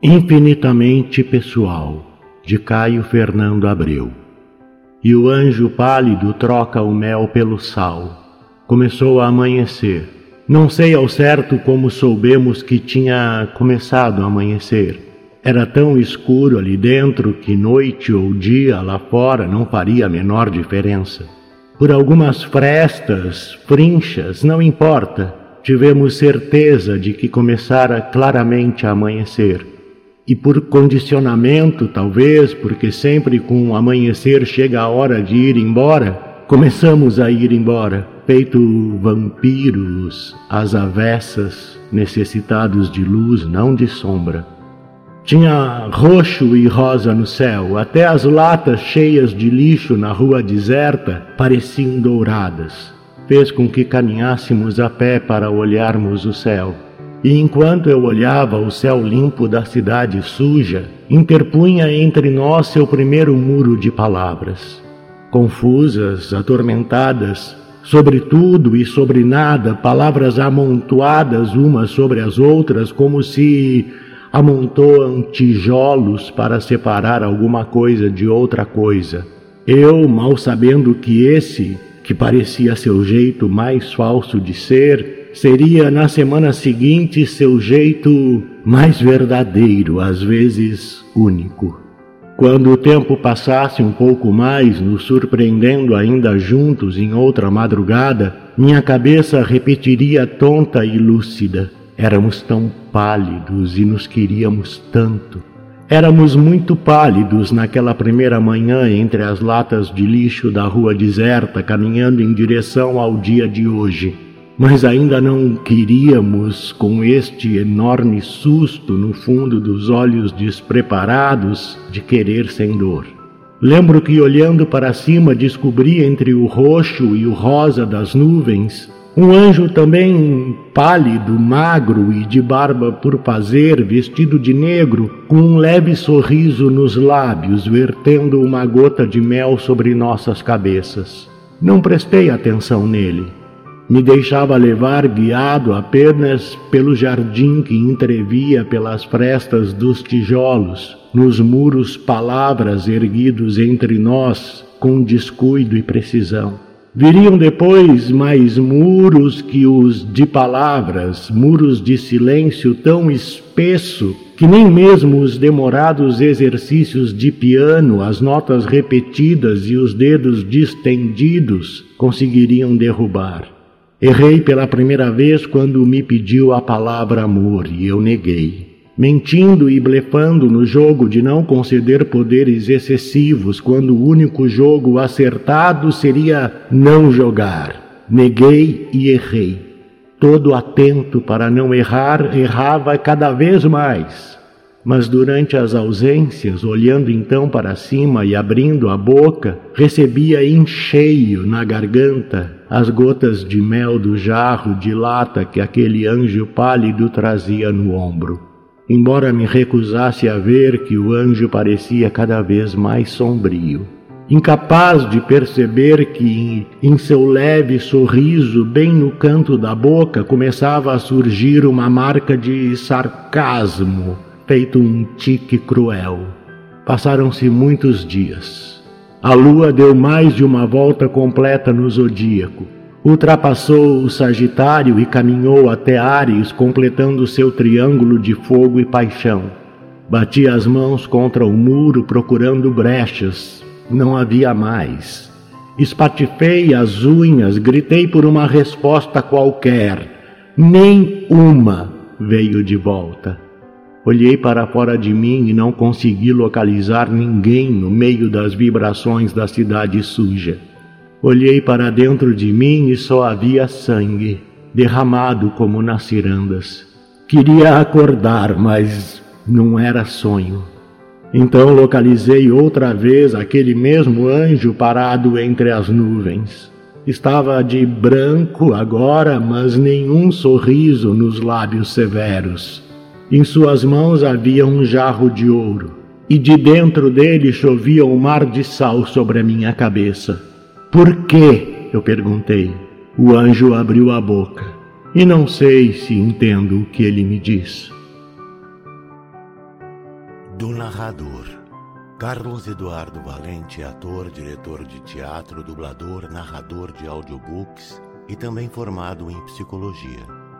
Infinitamente Pessoal, de Caio Fernando Abreu. E o anjo pálido troca o mel pelo sal. Começou a amanhecer. Não sei ao certo como soubemos que tinha começado a amanhecer. Era tão escuro ali dentro que noite ou dia lá fora não faria a menor diferença. Por algumas frestas, frinchas, não importa, tivemos certeza de que começara claramente a amanhecer e por condicionamento, talvez, porque sempre com o amanhecer chega a hora de ir embora, começamos a ir embora, feito vampiros às avessas, necessitados de luz, não de sombra. Tinha roxo e rosa no céu, até as latas cheias de lixo na rua deserta pareciam douradas. Fez com que caminhássemos a pé para olharmos o céu. E enquanto eu olhava o céu limpo da cidade suja, interpunha entre nós seu primeiro muro de palavras. Confusas, atormentadas, sobre tudo e sobre nada, palavras amontoadas umas sobre as outras, como se amontoam tijolos para separar alguma coisa de outra coisa. Eu, mal sabendo que esse, que parecia seu jeito mais falso de ser, seria na semana seguinte seu jeito mais verdadeiro, às vezes único. Quando o tempo passasse um pouco mais, nos surpreendendo ainda juntos em outra madrugada, minha cabeça repetiria tonta e lúcida. Éramos tão pálidos e nos queríamos tanto. Éramos muito pálidos naquela primeira manhã entre as latas de lixo da rua deserta, caminhando em direção ao dia de hoje mas ainda não queríamos, com este enorme susto no fundo dos olhos despreparados, de querer sem dor. Lembro que olhando para cima descobri entre o roxo e o rosa das nuvens um anjo também pálido, magro e de barba por fazer, vestido de negro, com um leve sorriso nos lábios, vertendo uma gota de mel sobre nossas cabeças. Não prestei atenção nele. Me deixava levar guiado apenas pelo jardim que entrevia pelas frestas dos tijolos, nos muros palavras erguidos entre nós com descuido e precisão. Viriam depois mais muros que os de palavras, muros de silêncio tão espesso que nem mesmo os demorados exercícios de piano, as notas repetidas e os dedos distendidos conseguiriam derrubar. Errei pela primeira vez quando me pediu a palavra amor e eu neguei. Mentindo e blefando no jogo de não conceder poderes excessivos, quando o único jogo acertado seria não jogar. Neguei e errei. Todo atento para não errar, errava cada vez mais. Mas durante as ausências, olhando então para cima e abrindo a boca, recebia em cheio na garganta as gotas de mel do jarro de lata que aquele anjo pálido trazia no ombro. Embora me recusasse a ver que o anjo parecia cada vez mais sombrio, incapaz de perceber que em seu leve sorriso, bem no canto da boca, começava a surgir uma marca de sarcasmo feito um tique cruel. Passaram-se muitos dias. A lua deu mais de uma volta completa no zodíaco. Ultrapassou o Sagitário e caminhou até Ares, completando seu triângulo de fogo e paixão. Bati as mãos contra o muro procurando brechas. Não havia mais. Espatifei as unhas, gritei por uma resposta qualquer. Nem uma veio de volta. Olhei para fora de mim e não consegui localizar ninguém no meio das vibrações da cidade suja. Olhei para dentro de mim e só havia sangue, derramado como nas cirandas. Queria acordar, mas não era sonho. Então localizei outra vez aquele mesmo anjo parado entre as nuvens. Estava de branco agora, mas nenhum sorriso nos lábios severos. Em suas mãos havia um jarro de ouro, e de dentro dele chovia um mar de sal sobre a minha cabeça. Por quê? eu perguntei. O anjo abriu a boca, e não sei se entendo o que ele me disse. Do narrador. Carlos Eduardo Valente ator, diretor de teatro, dublador, narrador de audiobooks e também formado em psicologia.